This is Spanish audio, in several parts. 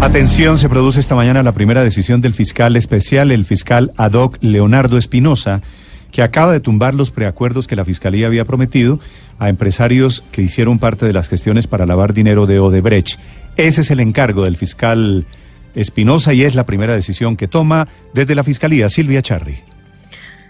Atención, se produce esta mañana la primera decisión del fiscal especial, el fiscal ad hoc Leonardo Espinosa, que acaba de tumbar los preacuerdos que la fiscalía había prometido a empresarios que hicieron parte de las gestiones para lavar dinero de Odebrecht. Ese es el encargo del fiscal Espinosa y es la primera decisión que toma desde la Fiscalía Silvia Charri.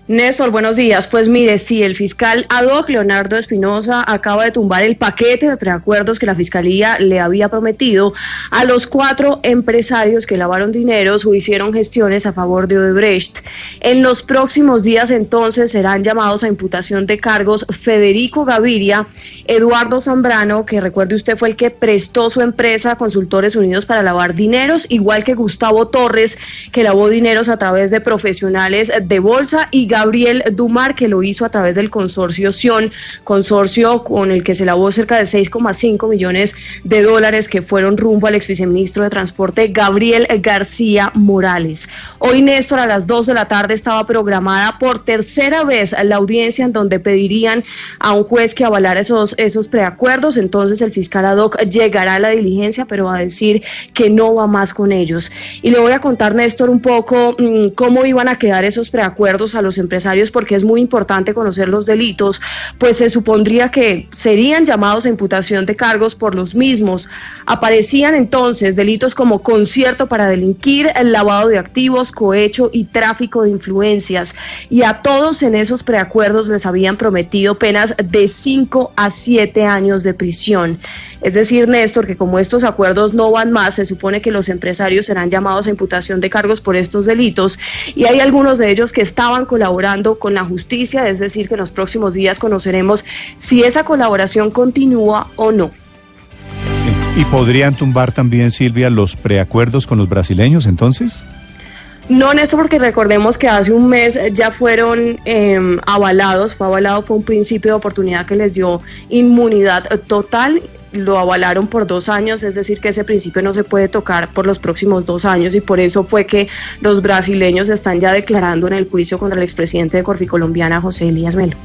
Néstor, buenos días. Pues mire, sí, el fiscal ad hoc Leonardo Espinosa acaba de tumbar el paquete de preacuerdos que la fiscalía le había prometido a los cuatro empresarios que lavaron dineros o hicieron gestiones a favor de Odebrecht. En los próximos días entonces serán llamados a imputación de cargos Federico Gaviria, Eduardo Zambrano, que recuerde usted fue el que prestó su empresa a Consultores Unidos para lavar dineros, igual que Gustavo Torres, que lavó dineros a través de profesionales de bolsa y Gabriel Dumar, que lo hizo a través del consorcio Sion, consorcio con el que se lavó cerca de 6,5 millones de dólares que fueron rumbo al ex viceministro de Transporte Gabriel García Morales. Hoy, Néstor, a las 2 de la tarde estaba programada por tercera vez la audiencia en donde pedirían a un juez que avalara esos, esos preacuerdos. Entonces, el fiscal ad hoc llegará a la diligencia, pero va a decir que no va más con ellos. Y le voy a contar, Néstor, un poco mmm, cómo iban a quedar esos preacuerdos a los empresarios porque es muy importante conocer los delitos, pues se supondría que serían llamados a imputación de cargos por los mismos. Aparecían entonces delitos como concierto para delinquir, el lavado de activos, cohecho y tráfico de influencias. Y a todos en esos preacuerdos les habían prometido penas de 5 a 7 años de prisión. Es decir, Néstor, que como estos acuerdos no van más, se supone que los empresarios serán llamados a imputación de cargos por estos delitos y hay algunos de ellos que estaban colaborando con la justicia, es decir, que en los próximos días conoceremos si esa colaboración continúa o no. ¿Y podrían tumbar también, Silvia, los preacuerdos con los brasileños entonces? No, Néstor, porque recordemos que hace un mes ya fueron eh, avalados, fue avalado, fue un principio de oportunidad que les dio inmunidad total lo avalaron por dos años, es decir, que ese principio no se puede tocar por los próximos dos años y por eso fue que los brasileños están ya declarando en el juicio contra el expresidente de Corfi Colombiana, José Elías Melo.